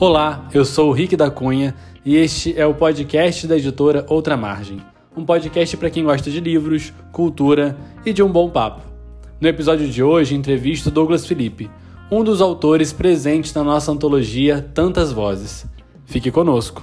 Olá, eu sou o Rick da Cunha e este é o podcast da editora Outra Margem. Um podcast para quem gosta de livros, cultura e de um bom papo. No episódio de hoje, entrevisto Douglas Felipe, um dos autores presentes na nossa antologia Tantas Vozes. Fique conosco.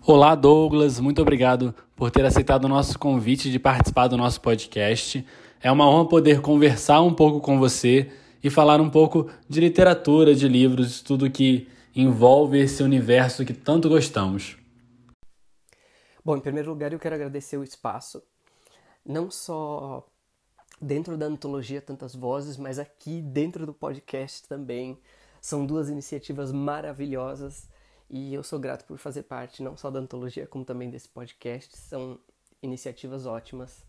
Olá, Douglas, muito obrigado por ter aceitado o nosso convite de participar do nosso podcast. É uma honra poder conversar um pouco com você e falar um pouco de literatura, de livros, tudo que envolve esse universo que tanto gostamos. Bom, em primeiro lugar, eu quero agradecer o espaço, não só dentro da antologia Tantas Vozes, mas aqui dentro do podcast também. São duas iniciativas maravilhosas e eu sou grato por fazer parte não só da antologia, como também desse podcast. São iniciativas ótimas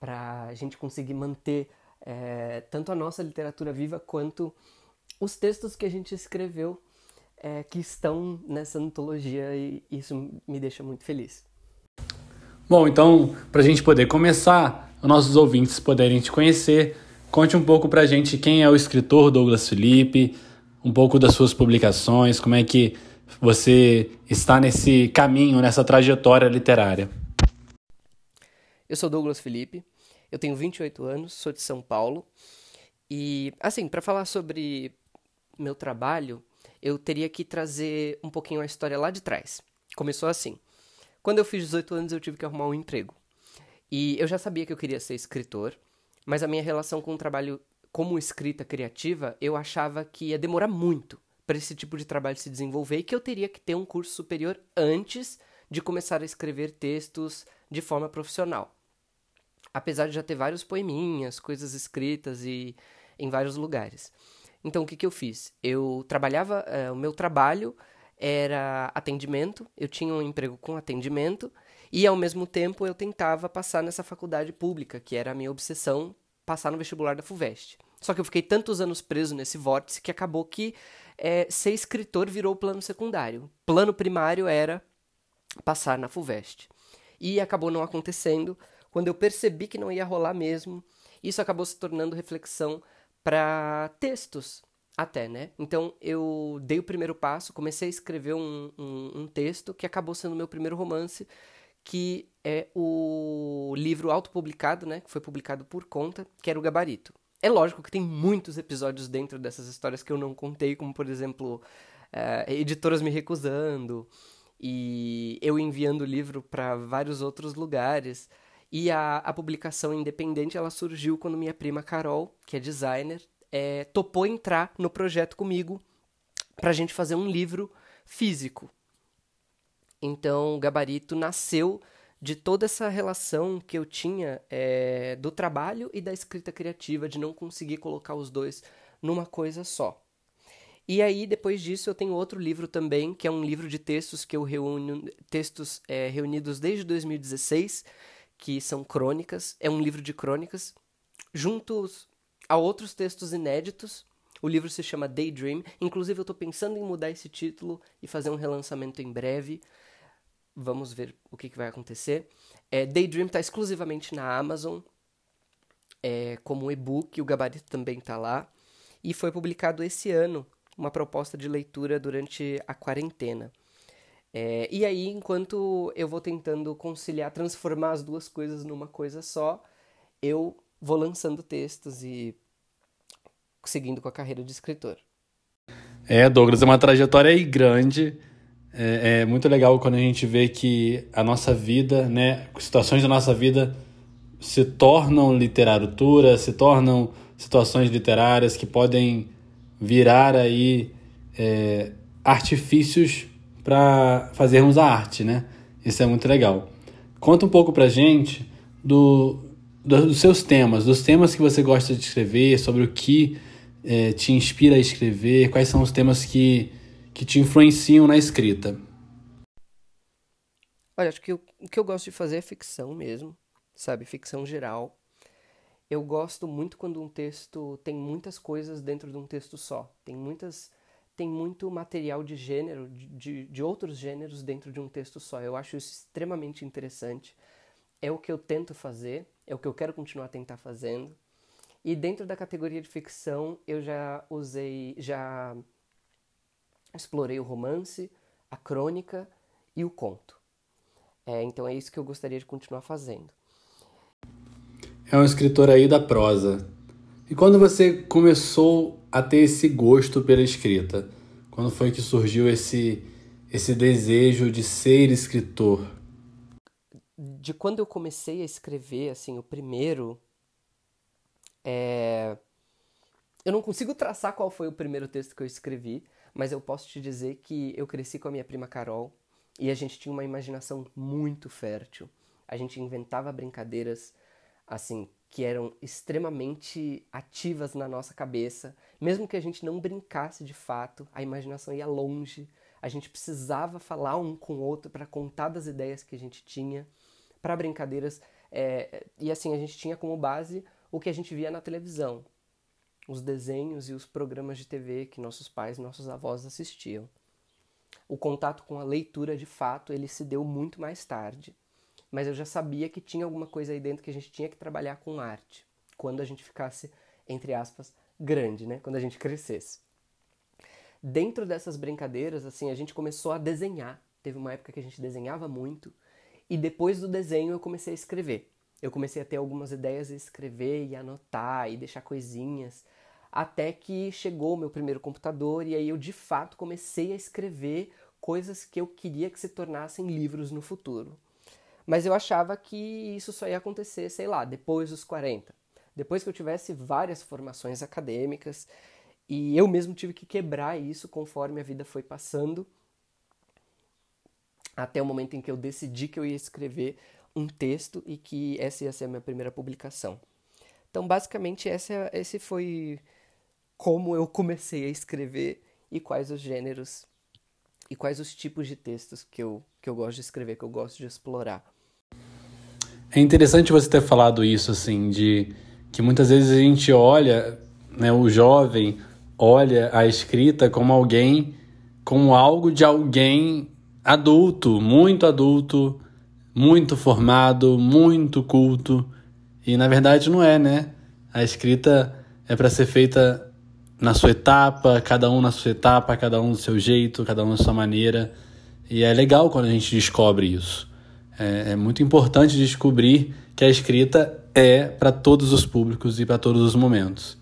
para a gente conseguir manter é, tanto a nossa literatura viva quanto os textos que a gente escreveu é, que estão nessa antologia e isso me deixa muito feliz. Bom, então, para a gente poder começar, os nossos ouvintes poderem te conhecer, conte um pouco para a gente quem é o escritor Douglas Felipe, um pouco das suas publicações, como é que você está nesse caminho, nessa trajetória literária. Eu sou Douglas Felipe, eu tenho 28 anos, sou de São Paulo. E, assim, para falar sobre meu trabalho, eu teria que trazer um pouquinho a história lá de trás. Começou assim. Quando eu fiz 18 anos, eu tive que arrumar um emprego. E eu já sabia que eu queria ser escritor, mas a minha relação com o trabalho como escrita criativa, eu achava que ia demorar muito para esse tipo de trabalho se desenvolver e que eu teria que ter um curso superior antes de começar a escrever textos de forma profissional apesar de já ter vários poeminhas, coisas escritas e em vários lugares. Então o que, que eu fiz? Eu trabalhava, uh, o meu trabalho era atendimento, eu tinha um emprego com atendimento e ao mesmo tempo eu tentava passar nessa faculdade pública, que era a minha obsessão, passar no vestibular da FUVEST. Só que eu fiquei tantos anos preso nesse vórtice que acabou que é, ser escritor virou plano secundário. Plano primário era passar na FUVEST. E acabou não acontecendo quando eu percebi que não ia rolar mesmo, isso acabou se tornando reflexão para textos até, né? Então eu dei o primeiro passo, comecei a escrever um, um, um texto que acabou sendo meu primeiro romance, que é o livro autopublicado, né? Que foi publicado por conta, que era o Gabarito. É lógico que tem muitos episódios dentro dessas histórias que eu não contei, como por exemplo, uh, editoras me recusando e eu enviando o livro para vários outros lugares. E a, a publicação independente ela surgiu quando minha prima Carol, que é designer, é, topou entrar no projeto comigo para a gente fazer um livro físico. Então, o Gabarito nasceu de toda essa relação que eu tinha é, do trabalho e da escrita criativa, de não conseguir colocar os dois numa coisa só. E aí, depois disso, eu tenho outro livro também, que é um livro de textos que eu reúno, textos é, reunidos desde 2016, que são crônicas, é um livro de crônicas, juntos a outros textos inéditos. O livro se chama Daydream. Inclusive, eu estou pensando em mudar esse título e fazer um relançamento em breve. Vamos ver o que, que vai acontecer. É, Daydream está exclusivamente na Amazon, é, como e-book, o gabarito também está lá. E foi publicado esse ano, uma proposta de leitura durante a quarentena. É, e aí, enquanto eu vou tentando conciliar, transformar as duas coisas numa coisa só, eu vou lançando textos e seguindo com a carreira de escritor. É, Douglas, é uma trajetória aí grande. É, é, muito legal quando a gente vê que a nossa vida, né, situações da nossa vida se tornam literatura, se tornam situações literárias que podem virar aí é, artifícios para fazermos a arte, né? Isso é muito legal. Conta um pouco pra gente do, do, dos seus temas, dos temas que você gosta de escrever, sobre o que é, te inspira a escrever, quais são os temas que, que te influenciam na escrita. Olha, acho que o, o que eu gosto de fazer é ficção mesmo, sabe? Ficção geral. Eu gosto muito quando um texto tem muitas coisas dentro de um texto só. Tem muitas tem muito material de gênero, de, de outros gêneros dentro de um texto só. Eu acho isso extremamente interessante. É o que eu tento fazer, é o que eu quero continuar a tentar fazendo. E dentro da categoria de ficção, eu já usei, já explorei o romance, a crônica e o conto. É, então é isso que eu gostaria de continuar fazendo. É um escritor aí da prosa. E quando você começou a ter esse gosto pela escrita? Quando foi que surgiu esse esse desejo de ser escritor? De quando eu comecei a escrever, assim, o primeiro é... Eu não consigo traçar qual foi o primeiro texto que eu escrevi, mas eu posso te dizer que eu cresci com a minha prima Carol e a gente tinha uma imaginação muito fértil. A gente inventava brincadeiras assim que eram extremamente ativas na nossa cabeça, mesmo que a gente não brincasse de fato, a imaginação ia longe. A gente precisava falar um com o outro para contar das ideias que a gente tinha, para brincadeiras. É, e assim, a gente tinha como base o que a gente via na televisão, os desenhos e os programas de TV que nossos pais nossos avós assistiam. O contato com a leitura, de fato, ele se deu muito mais tarde, mas eu já sabia que tinha alguma coisa aí dentro que a gente tinha que trabalhar com arte, quando a gente ficasse, entre aspas, grande, né? Quando a gente crescesse. Dentro dessas brincadeiras, assim, a gente começou a desenhar. Teve uma época que a gente desenhava muito, e depois do desenho eu comecei a escrever. Eu comecei a ter algumas ideias e escrever e anotar e deixar coisinhas até que chegou o meu primeiro computador e aí eu de fato comecei a escrever coisas que eu queria que se tornassem livros no futuro. Mas eu achava que isso só ia acontecer, sei lá, depois dos 40. Depois que eu tivesse várias formações acadêmicas e eu mesmo tive que quebrar isso conforme a vida foi passando até o momento em que eu decidi que eu ia escrever um texto e que essa ia ser a minha primeira publicação. Então, basicamente, essa, esse foi como eu comecei a escrever e quais os gêneros e quais os tipos de textos que eu, que eu gosto de escrever, que eu gosto de explorar. É interessante você ter falado isso, assim, de que muitas vezes a gente olha, né, o jovem olha a escrita como alguém, como algo de alguém adulto, muito adulto, muito formado, muito culto. E na verdade não é, né? A escrita é para ser feita na sua etapa, cada um na sua etapa, cada um do seu jeito, cada um da sua maneira. E é legal quando a gente descobre isso. É, é muito importante descobrir que a escrita é para todos os públicos e para todos os momentos.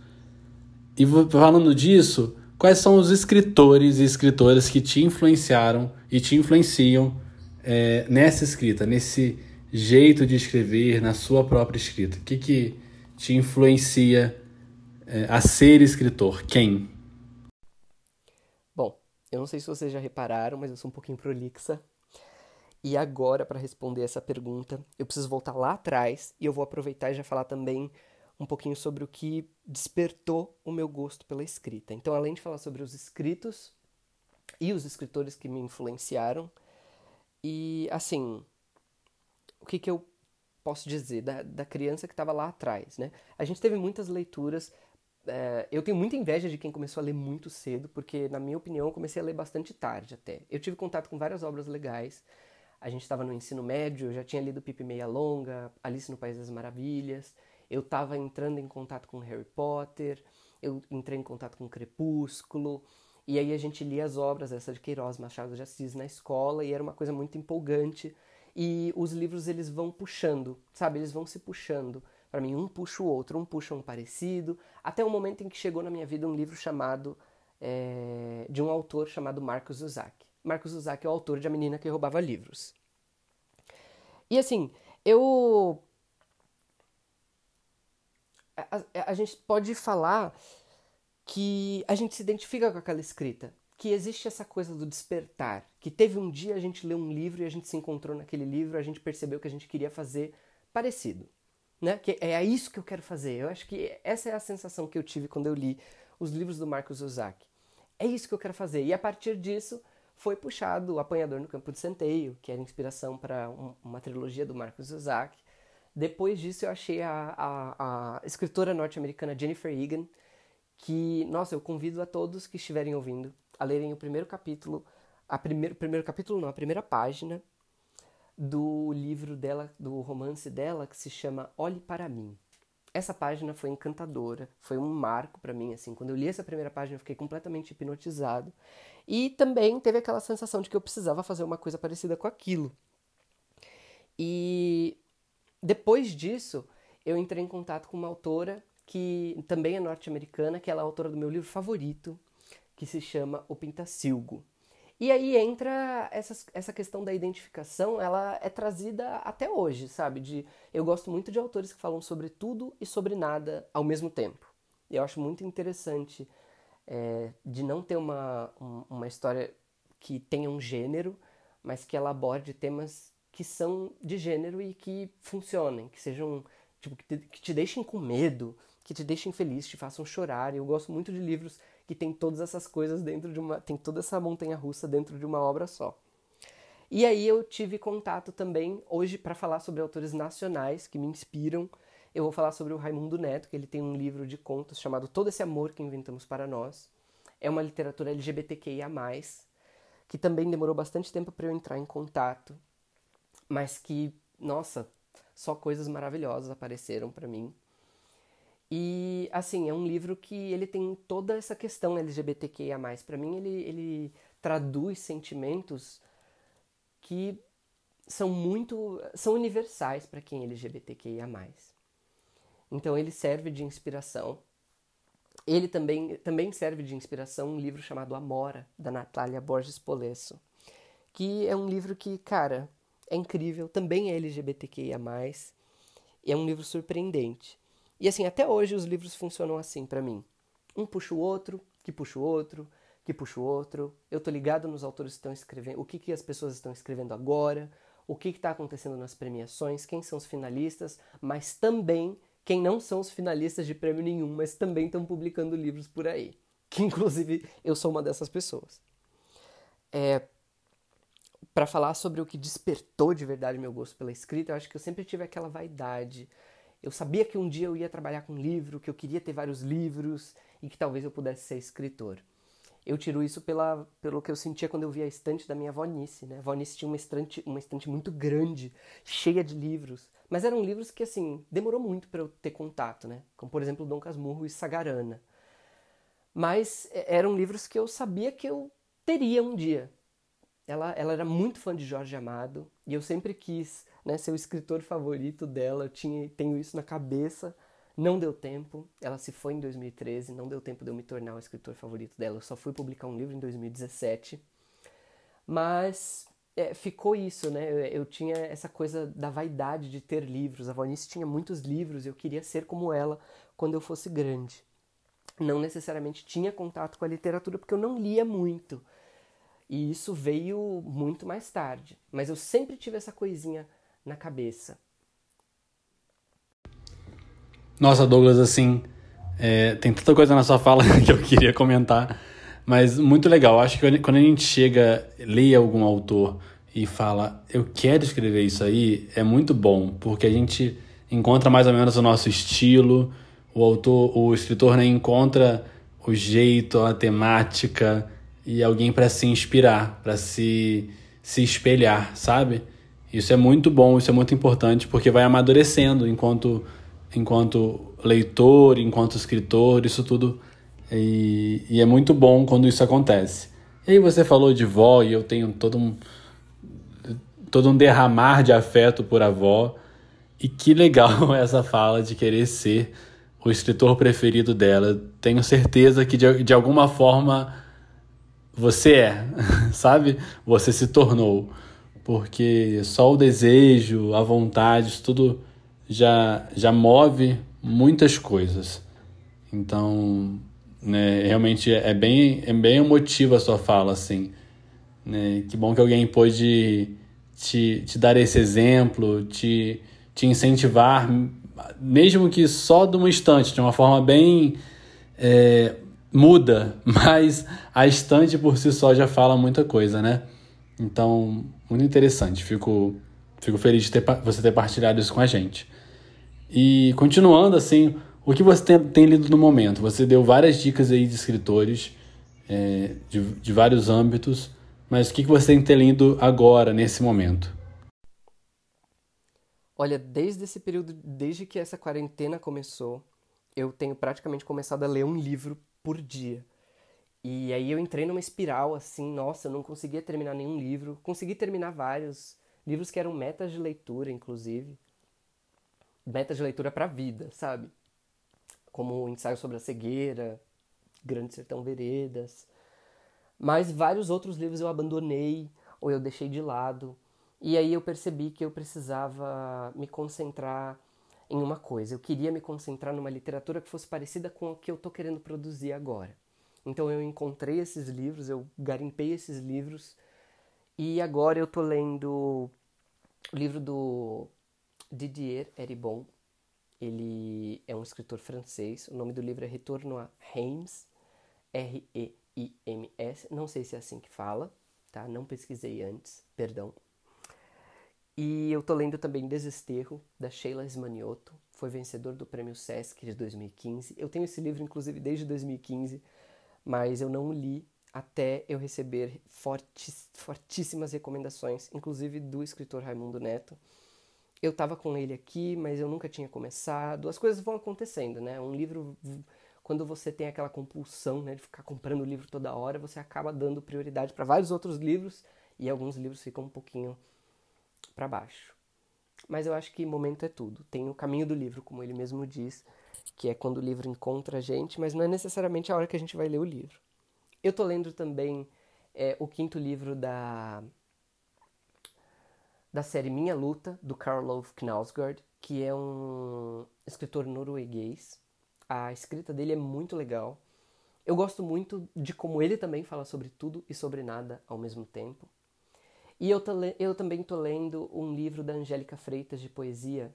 E falando disso, quais são os escritores e escritoras que te influenciaram e te influenciam é, nessa escrita, nesse jeito de escrever, na sua própria escrita? O que, que te influencia é, a ser escritor? Quem? Bom, eu não sei se vocês já repararam, mas eu sou um pouquinho prolixa. E agora, para responder essa pergunta, eu preciso voltar lá atrás e eu vou aproveitar e já falar também um pouquinho sobre o que despertou o meu gosto pela escrita. Então, além de falar sobre os escritos e os escritores que me influenciaram, e assim, o que, que eu posso dizer da, da criança que estava lá atrás, né? A gente teve muitas leituras é, eu tenho muita inveja de quem começou a ler muito cedo, porque, na minha opinião, eu comecei a ler bastante tarde até. Eu tive contato com várias obras legais. A gente estava no ensino médio, eu já tinha lido Pipe Meia Longa, Alice no País das Maravilhas. Eu estava entrando em contato com Harry Potter, eu entrei em contato com Crepúsculo. E aí a gente lia as obras, essa de Queiroz, Machado de Assis, na escola, e era uma coisa muito empolgante. E os livros, eles vão puxando, sabe? Eles vão se puxando para mim, um puxa o outro, um puxa um parecido, até o momento em que chegou na minha vida um livro chamado é, de um autor chamado Marcos Zuzak. Marcos Zuzak é o autor de A Menina que Roubava Livros. E assim, eu. A, a, gente pode falar que a gente se identifica com aquela escrita, que existe essa coisa do despertar, que teve um dia a gente leu um livro e a gente se encontrou naquele livro, a gente percebeu que a gente queria fazer parecido né? Que é isso que eu quero fazer. Eu acho que essa é a sensação que eu tive quando eu li os livros do Marcos Ozaki. É isso que eu quero fazer. E a partir disso foi puxado o Apanhador no Campo de Centeio, que era inspiração para um, uma trilogia do Marcos Ozaki. Depois disso eu achei a, a, a escritora norte-americana Jennifer Egan, que, nossa, eu convido a todos que estiverem ouvindo a lerem o primeiro capítulo, a primeiro, primeiro capítulo não, a primeira página do livro dela, do romance dela, que se chama Olhe para mim. essa página foi encantadora, foi um marco para mim, assim. Quando eu li essa primeira página, eu fiquei completamente hipnotizado. E também teve aquela sensação de que eu precisava fazer uma coisa parecida com aquilo. E depois disso, eu entrei em contato com uma autora que também é norte-americana, que ela é autora do meu livro favorito, que se chama O Pintacilgo. E aí entra essa, essa questão da identificação, ela é trazida até hoje, sabe? De, eu gosto muito de autores que falam sobre tudo e sobre nada ao mesmo tempo. Eu acho muito interessante é, de não ter uma, uma história que tenha um gênero, mas que ela aborde temas que são de gênero e que funcionem, que sejam, tipo, que te, que te deixem com medo, que te deixem feliz, te façam chorar. Eu gosto muito de livros que tem todas essas coisas dentro de uma. tem toda essa montanha russa dentro de uma obra só. E aí eu tive contato também hoje para falar sobre autores nacionais que me inspiram. Eu vou falar sobre o Raimundo Neto, que ele tem um livro de contos chamado Todo esse amor que inventamos para nós. É uma literatura LGBTQIA+, que também demorou bastante tempo para eu entrar em contato, mas que, nossa, só coisas maravilhosas apareceram para mim. E, assim, é um livro que ele tem toda essa questão LGBTQIA+. Para mim, ele, ele traduz sentimentos que são muito... são universais para quem é LGBTQIA+. Então, ele serve de inspiração. Ele também, também serve de inspiração um livro chamado Amora, da Natália Borges Polesso, que é um livro que, cara, é incrível, também é LGBTQIA+, e é um livro surpreendente. E assim, até hoje os livros funcionam assim para mim. Um puxa o outro, que puxa o outro, que puxa o outro. Eu tô ligado nos autores que estão escrevendo, o que, que as pessoas estão escrevendo agora, o que está acontecendo nas premiações, quem são os finalistas, mas também quem não são os finalistas de prêmio nenhum, mas também estão publicando livros por aí. Que inclusive eu sou uma dessas pessoas. É, para falar sobre o que despertou de verdade meu gosto pela escrita, eu acho que eu sempre tive aquela vaidade eu sabia que um dia eu ia trabalhar com livro, que eu queria ter vários livros e que talvez eu pudesse ser escritor. Eu tiro isso pela, pelo que eu sentia quando eu via a estante da minha avó Nice, né? A avó Nice tinha uma estante, uma estante muito grande, cheia de livros. Mas eram livros que, assim, demorou muito para eu ter contato, né? Como, por exemplo, Dom Casmurro e Sagarana. Mas é, eram livros que eu sabia que eu teria um dia. Ela, ela era muito fã de Jorge Amado e eu sempre quis né, ser o escritor favorito dela. Eu tinha, tenho isso na cabeça. Não deu tempo. Ela se foi em 2013. Não deu tempo de eu me tornar o escritor favorito dela. Eu só fui publicar um livro em 2017. Mas é, ficou isso, né? Eu, eu, tinha essa coisa da vaidade de ter livros. A Vanice tinha muitos livros. Eu queria ser como ela quando eu fosse grande. Não necessariamente tinha contato com a literatura porque eu não lia muito. E isso veio muito mais tarde. Mas eu sempre tive essa coisinha na cabeça. Nossa, Douglas, assim, é, tem tanta coisa na sua fala que eu queria comentar, mas muito legal. Acho que quando a gente chega, lê algum autor e fala, eu quero escrever isso aí, é muito bom, porque a gente encontra mais ou menos o nosso estilo, o autor, o escritor né, encontra o jeito, a temática e alguém para se inspirar, para se, se espelhar, sabe? Isso é muito bom, isso é muito importante, porque vai amadurecendo enquanto, enquanto leitor, enquanto escritor, isso tudo. E, e é muito bom quando isso acontece. E aí você falou de vó, e eu tenho todo um, todo um derramar de afeto por avó. E que legal essa fala de querer ser o escritor preferido dela. Tenho certeza que de, de alguma forma você é, sabe? Você se tornou porque só o desejo, a vontade, isso tudo já, já move muitas coisas. Então, né, realmente é bem, é bem emotiva a sua fala, assim. Né? Que bom que alguém pôde te, te dar esse exemplo, te, te incentivar, mesmo que só de um instante, de uma forma bem é, muda, mas a estante por si só já fala muita coisa, né? Então, muito interessante. Fico, fico feliz de ter, você ter partilhado isso com a gente. E continuando assim, o que você tem, tem lido no momento? Você deu várias dicas aí de escritores é, de, de vários âmbitos, mas o que você tem lido agora, nesse momento? Olha, desde esse período, desde que essa quarentena começou, eu tenho praticamente começado a ler um livro por dia. E aí eu entrei numa espiral assim, nossa, eu não conseguia terminar nenhum livro. Consegui terminar vários livros que eram metas de leitura, inclusive. Metas de leitura para vida, sabe? Como o ensaio sobre a cegueira, Grande Sertão Veredas. Mas vários outros livros eu abandonei ou eu deixei de lado. E aí eu percebi que eu precisava me concentrar em uma coisa. Eu queria me concentrar numa literatura que fosse parecida com o que eu estou querendo produzir agora. Então eu encontrei esses livros, eu garimpei esses livros e agora eu tô lendo o livro do Didier Eribon. Ele é um escritor francês. O nome do livro é Retorno a Reims, R-E-I-M-S. Não sei se é assim que fala, tá? Não pesquisei antes, perdão. E eu tô lendo também Desesterro, da Sheila Esmanioto. Foi vencedor do Prêmio Sesc de 2015. Eu tenho esse livro, inclusive, desde 2015 mas eu não li até eu receber fortis, fortíssimas recomendações, inclusive do escritor Raimundo Neto. Eu estava com ele aqui, mas eu nunca tinha começado. As coisas vão acontecendo, né? Um livro, quando você tem aquela compulsão né, de ficar comprando o livro toda hora, você acaba dando prioridade para vários outros livros e alguns livros ficam um pouquinho para baixo. Mas eu acho que momento é tudo. Tem o caminho do livro, como ele mesmo diz que é quando o livro encontra a gente, mas não é necessariamente a hora que a gente vai ler o livro. Eu tô lendo também é, o quinto livro da da série Minha Luta, do Karl Ove Knausgaard, que é um escritor norueguês. A escrita dele é muito legal. Eu gosto muito de como ele também fala sobre tudo e sobre nada ao mesmo tempo. E eu, eu também estou lendo um livro da Angélica Freitas de poesia,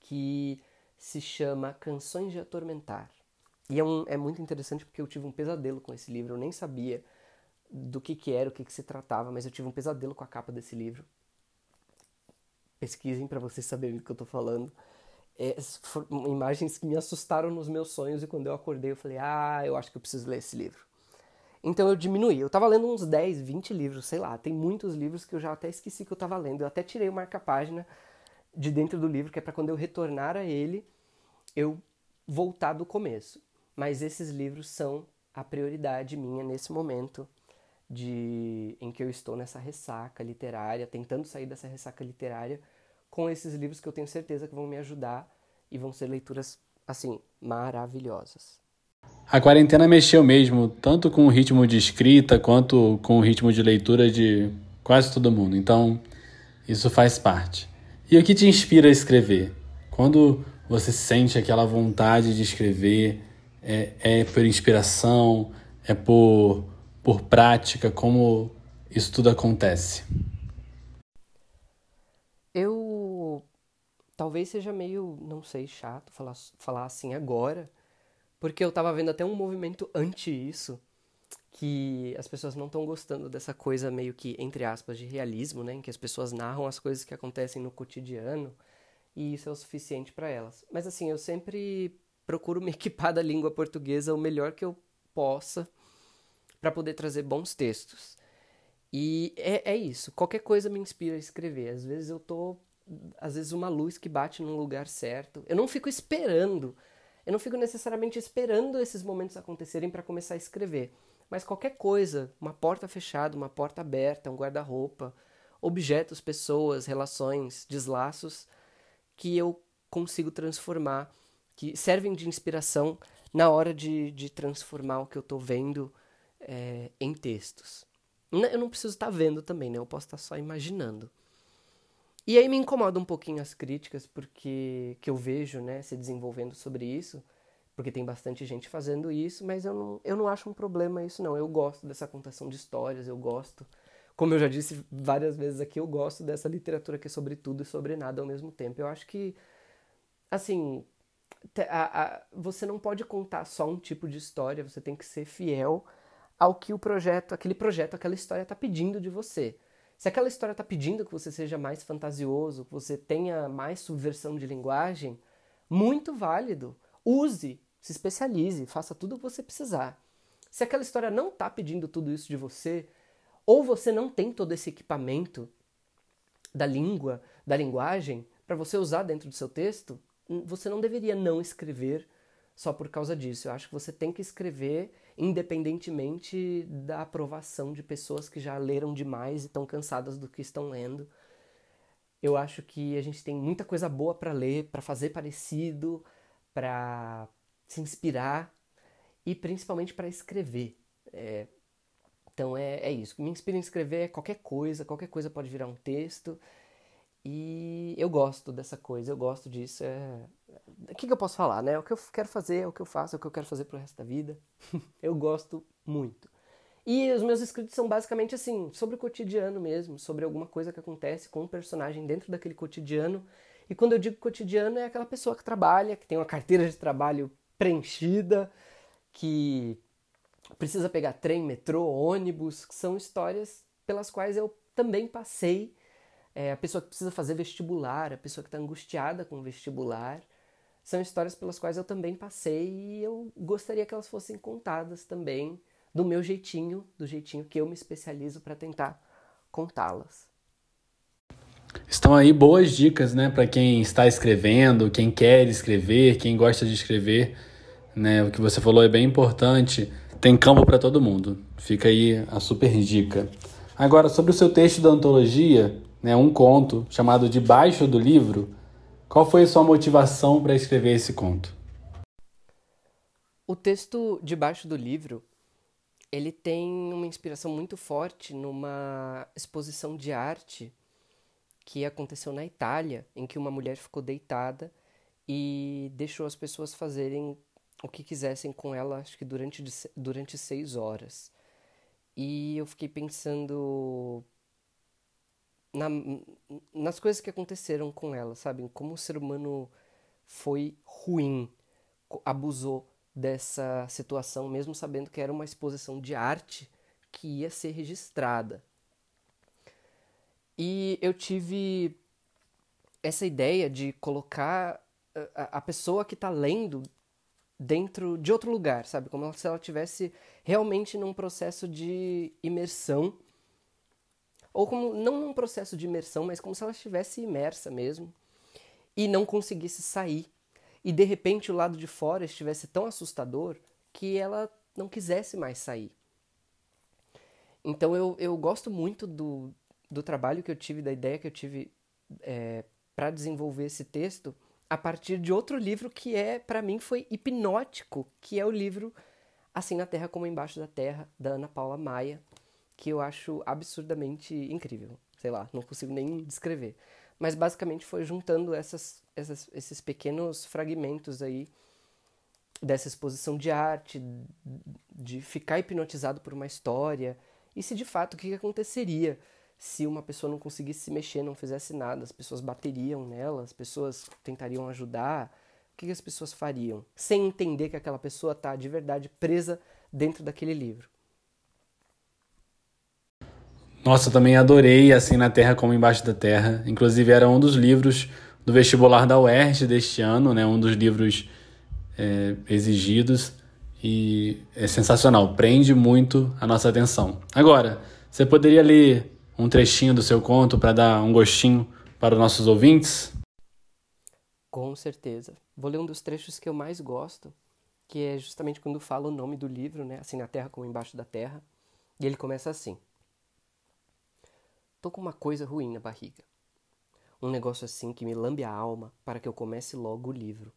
que se chama Canções de Atormentar. E é, um, é muito interessante porque eu tive um pesadelo com esse livro. Eu nem sabia do que, que era, o que, que se tratava, mas eu tive um pesadelo com a capa desse livro. Pesquisem para vocês saberem do que eu estou falando. É, foram imagens que me assustaram nos meus sonhos e quando eu acordei eu falei, ah, eu acho que eu preciso ler esse livro. Então eu diminuí. Eu estava lendo uns 10, 20 livros, sei lá. Tem muitos livros que eu já até esqueci que eu estava lendo. Eu até tirei o marca-página de dentro do livro, que é para quando eu retornar a ele, eu voltar do começo. Mas esses livros são a prioridade minha nesse momento de em que eu estou nessa ressaca literária, tentando sair dessa ressaca literária com esses livros que eu tenho certeza que vão me ajudar e vão ser leituras assim maravilhosas. A quarentena mexeu mesmo, tanto com o ritmo de escrita quanto com o ritmo de leitura de quase todo mundo. Então, isso faz parte. E o que te inspira a escrever? Quando você sente aquela vontade de escrever, é, é por inspiração, é por, por prática? Como isso tudo acontece? Eu talvez seja meio, não sei, chato falar, falar assim agora, porque eu tava vendo até um movimento anti isso, que as pessoas não estão gostando dessa coisa meio que, entre aspas, de realismo, né? Em que as pessoas narram as coisas que acontecem no cotidiano e isso é o suficiente para elas. Mas assim, eu sempre procuro me equipar da língua portuguesa o melhor que eu possa para poder trazer bons textos. E é, é isso. Qualquer coisa me inspira a escrever. Às vezes eu tô. Às vezes uma luz que bate num lugar certo. Eu não fico esperando. Eu não fico necessariamente esperando esses momentos acontecerem para começar a escrever. Mas qualquer coisa, uma porta fechada, uma porta aberta, um guarda-roupa, objetos, pessoas, relações, deslaços que eu consigo transformar, que servem de inspiração na hora de, de transformar o que eu estou vendo é, em textos. Eu não preciso estar tá vendo também, né? Eu posso estar tá só imaginando. E aí me incomoda um pouquinho as críticas, porque que eu vejo, né, se desenvolvendo sobre isso, porque tem bastante gente fazendo isso, mas eu não, eu não acho um problema isso não. Eu gosto dessa contação de histórias, eu gosto. Como eu já disse várias vezes aqui, eu gosto dessa literatura que é sobre tudo e sobre nada ao mesmo tempo. Eu acho que, assim, a, a, você não pode contar só um tipo de história, você tem que ser fiel ao que o projeto, aquele projeto, aquela história está pedindo de você. Se aquela história está pedindo que você seja mais fantasioso, que você tenha mais subversão de linguagem, muito válido. Use, se especialize, faça tudo o que você precisar. Se aquela história não está pedindo tudo isso de você, ou você não tem todo esse equipamento da língua, da linguagem para você usar dentro do seu texto, você não deveria não escrever só por causa disso. Eu acho que você tem que escrever independentemente da aprovação de pessoas que já leram demais e estão cansadas do que estão lendo. Eu acho que a gente tem muita coisa boa para ler, para fazer parecido, para se inspirar e principalmente para escrever. É, então é, é isso. Me inspira em escrever qualquer coisa, qualquer coisa pode virar um texto. E eu gosto dessa coisa, eu gosto disso. É... O que, que eu posso falar, né? O que eu quero fazer, é o que eu faço, é o que eu quero fazer pro resto da vida. eu gosto muito. E os meus escritos são basicamente assim, sobre o cotidiano mesmo, sobre alguma coisa que acontece com um personagem dentro daquele cotidiano. E quando eu digo cotidiano, é aquela pessoa que trabalha, que tem uma carteira de trabalho preenchida, que precisa pegar trem, metrô, ônibus, que são histórias pelas quais eu também passei. É, a pessoa que precisa fazer vestibular, a pessoa que está angustiada com o vestibular. São histórias pelas quais eu também passei e eu gostaria que elas fossem contadas também do meu jeitinho, do jeitinho que eu me especializo para tentar contá-las. Estão aí boas dicas, né, para quem está escrevendo, quem quer escrever, quem gosta de escrever, né? O que você falou é bem importante. Tem campo para todo mundo. Fica aí a super dica. Agora, sobre o seu texto da antologia, né, um conto chamado Debaixo do Livro, qual foi a sua motivação para escrever esse conto? O texto Debaixo do Livro ele tem uma inspiração muito forte numa exposição de arte que aconteceu na Itália, em que uma mulher ficou deitada e deixou as pessoas fazerem o que quisessem com ela, acho que durante, durante seis horas. E eu fiquei pensando na, nas coisas que aconteceram com ela, sabe? Como o ser humano foi ruim, abusou dessa situação, mesmo sabendo que era uma exposição de arte que ia ser registrada. E eu tive essa ideia de colocar a, a pessoa que está lendo dentro de outro lugar, sabe? Como se ela tivesse realmente num processo de imersão. Ou como, não num processo de imersão, mas como se ela estivesse imersa mesmo e não conseguisse sair e de repente o lado de fora estivesse tão assustador que ela não quisesse mais sair. Então eu, eu gosto muito do, do trabalho que eu tive, da ideia que eu tive é, para desenvolver esse texto a partir de outro livro que é, para mim, foi hipnótico, que é o livro Assim na Terra como Embaixo da Terra, da Ana Paula Maia, que eu acho absurdamente incrível. Sei lá, não consigo nem descrever. Mas basicamente foi juntando essas, essas, esses pequenos fragmentos aí dessa exposição de arte, de ficar hipnotizado por uma história, e se de fato o que aconteceria se uma pessoa não conseguisse se mexer, não fizesse nada, as pessoas bateriam nela, as pessoas tentariam ajudar, o que as pessoas fariam? Sem entender que aquela pessoa está de verdade presa dentro daquele livro. Nossa, eu também adorei Assim na Terra como Embaixo da Terra. Inclusive, era um dos livros do vestibular da UERJ deste ano, né? um dos livros é, exigidos. E é sensacional, prende muito a nossa atenção. Agora, você poderia ler um trechinho do seu conto para dar um gostinho para os nossos ouvintes? Com certeza. Vou ler um dos trechos que eu mais gosto, que é justamente quando fala o nome do livro, né? Assim na Terra como embaixo da Terra. E ele começa assim. Tô com uma coisa ruim na barriga. Um negócio assim que me lambe a alma para que eu comece logo o livro.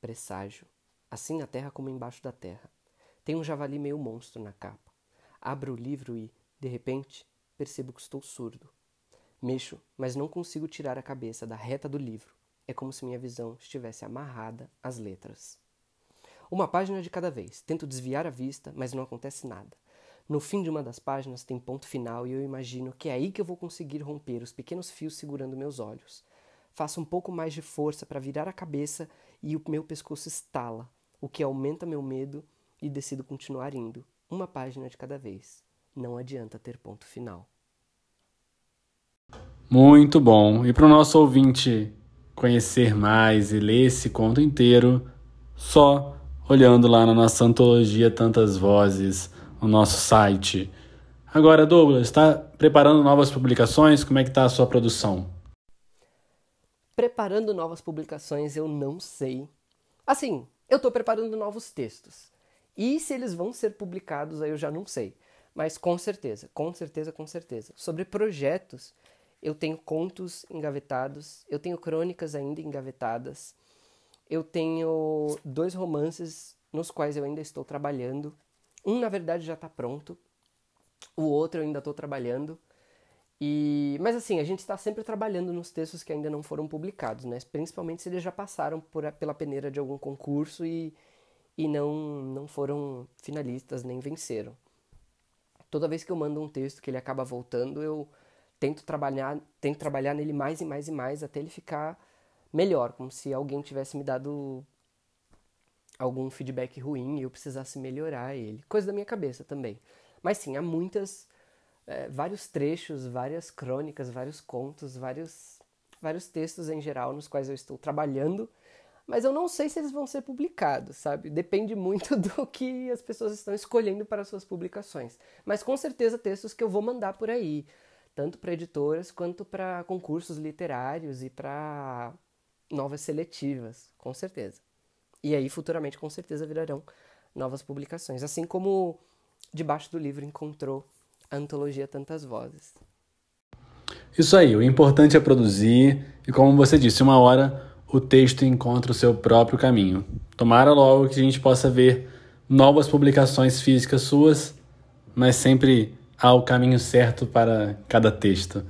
Presságio. Assim na terra como embaixo da terra. Tem um javali meio monstro na capa. Abro o livro e, de repente, percebo que estou surdo. Mexo, mas não consigo tirar a cabeça da reta do livro. É como se minha visão estivesse amarrada às letras. Uma página de cada vez. Tento desviar a vista, mas não acontece nada. No fim de uma das páginas tem ponto final e eu imagino que é aí que eu vou conseguir romper os pequenos fios segurando meus olhos. Faço um pouco mais de força para virar a cabeça e o meu pescoço estala, o que aumenta meu medo e decido continuar indo, uma página de cada vez. Não adianta ter ponto final. Muito bom. E para o nosso ouvinte conhecer mais e ler esse conto inteiro, só olhando lá na nossa antologia Tantas Vozes no nosso site. Agora, Douglas, está preparando novas publicações? Como é que está a sua produção? preparando novas publicações, eu não sei. Assim, eu estou preparando novos textos. E se eles vão ser publicados, aí eu já não sei. Mas com certeza, com certeza, com certeza. Sobre projetos, eu tenho contos engavetados, eu tenho crônicas ainda engavetadas, eu tenho dois romances nos quais eu ainda estou trabalhando. Um, na verdade, já está pronto, o outro eu ainda estou trabalhando. E, mas assim, a gente está sempre trabalhando nos textos que ainda não foram publicados, né? Principalmente se eles já passaram por, pela peneira de algum concurso e, e não, não foram finalistas nem venceram toda vez que eu mando um texto que ele acaba voltando, eu tento trabalhar, tento trabalhar nele mais e mais e mais até ele ficar melhor, como se alguém tivesse me dado algum feedback ruim e eu precisasse melhorar ele. Coisa da minha cabeça também. Mas sim, há muitas é, vários trechos, várias crônicas, vários contos, vários vários textos em geral nos quais eu estou trabalhando mas eu não sei se eles vão ser publicados, sabe? Depende muito do que as pessoas estão escolhendo para suas publicações. Mas com certeza textos que eu vou mandar por aí, tanto para editoras quanto para concursos literários e para novas seletivas, com certeza. E aí futuramente com certeza virarão novas publicações, assim como debaixo do livro encontrou a antologia Tantas Vozes. Isso aí, o importante é produzir e como você disse, uma hora o texto encontra o seu próprio caminho. Tomara logo que a gente possa ver novas publicações físicas suas, mas sempre há o caminho certo para cada texto.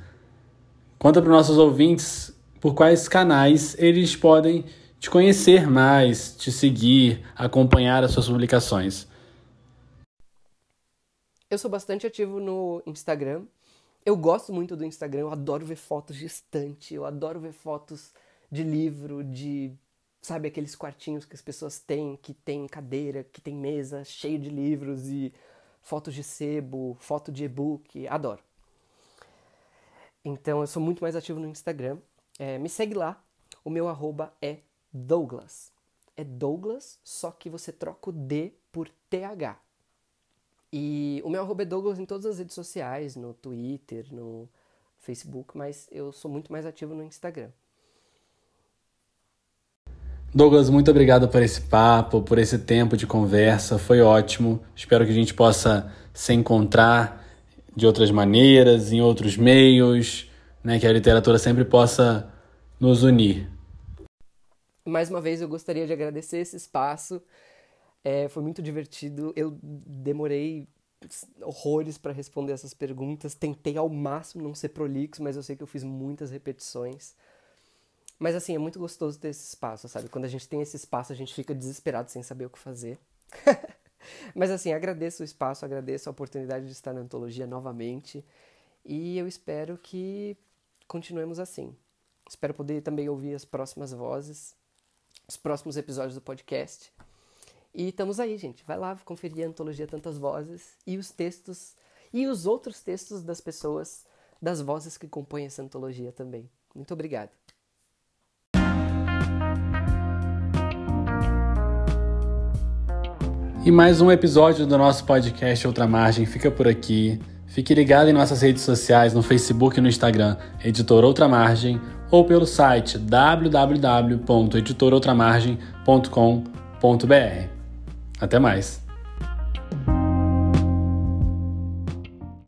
Conta para os nossos ouvintes por quais canais eles podem te conhecer mais, te seguir, acompanhar as suas publicações. Eu sou bastante ativo no Instagram. Eu gosto muito do Instagram, eu adoro ver fotos de estante, eu adoro ver fotos de livro, de sabe aqueles quartinhos que as pessoas têm, que tem cadeira, que tem mesa, cheio de livros e fotos de sebo, foto de e-book, adoro. Então eu sou muito mais ativo no Instagram. É, me segue lá. O meu arroba é Douglas. É Douglas, só que você troca o D por TH. E o meu arroba é Douglas em todas as redes sociais, no Twitter, no Facebook, mas eu sou muito mais ativo no Instagram. Douglas, muito obrigado por esse papo, por esse tempo de conversa, foi ótimo. Espero que a gente possa se encontrar de outras maneiras, em outros meios, né, que a literatura sempre possa nos unir. Mais uma vez eu gostaria de agradecer esse espaço. É, foi muito divertido. Eu demorei horrores para responder essas perguntas. Tentei ao máximo não ser prolixo, mas eu sei que eu fiz muitas repetições. Mas assim, é muito gostoso ter esse espaço, sabe? Quando a gente tem esse espaço, a gente fica desesperado sem saber o que fazer. Mas assim, agradeço o espaço, agradeço a oportunidade de estar na antologia novamente. E eu espero que continuemos assim. Espero poder também ouvir as próximas vozes, os próximos episódios do podcast. E estamos aí, gente. Vai lá conferir a antologia Tantas Vozes e os textos e os outros textos das pessoas, das vozes que compõem essa antologia também. Muito obrigado. E mais um episódio do nosso podcast Outra Margem fica por aqui. Fique ligado em nossas redes sociais, no Facebook e no Instagram, Editor Outra Margem, ou pelo site www.editoroutramargem.com.br. Até mais!